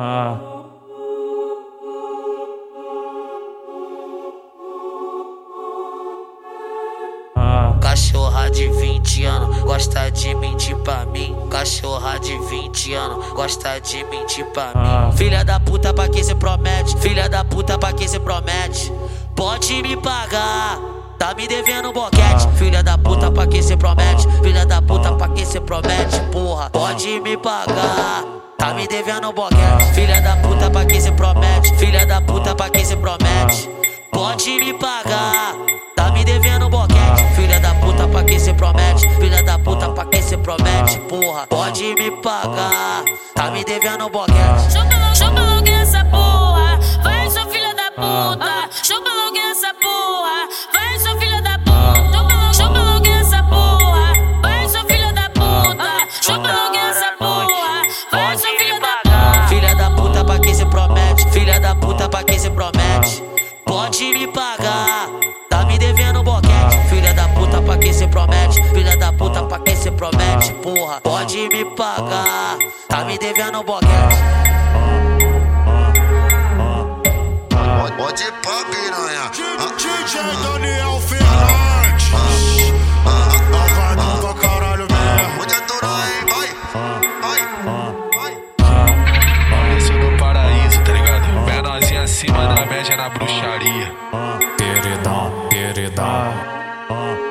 Ah. Ah. Cachorra de 20 anos, gosta de mentir pra mim. Cachorra de 20 anos, gosta de mentir pra Ah. mim. Filha da puta pra quem se promete, filha da puta pra quem se promete. Pode me pagar, tá me devendo boquete. Filha da puta pra quem se promete, filha da puta pra quem se promete, porra. Pode me pagar. Tá me devendo boquete, filha da puta pra quem se promete, filha da puta pra quem se promete. Pode me pagar, tá me devendo boquete, filha da puta pra quem se promete, filha da puta pra quem se promete, porra. Pode me pagar, tá me devendo boquete. Chupa, chupa Pode me pagar, tá me devendo boquete. Pode ir pra piranha. Tipo DJ Daniel Fernandes. Avadão pra caralho mesmo. Pode aturar, é hein? Vai, vai, vai. Esse paraíso, tá ligado? Menorzinho acima da média na bruxaria. Queridão, queridão.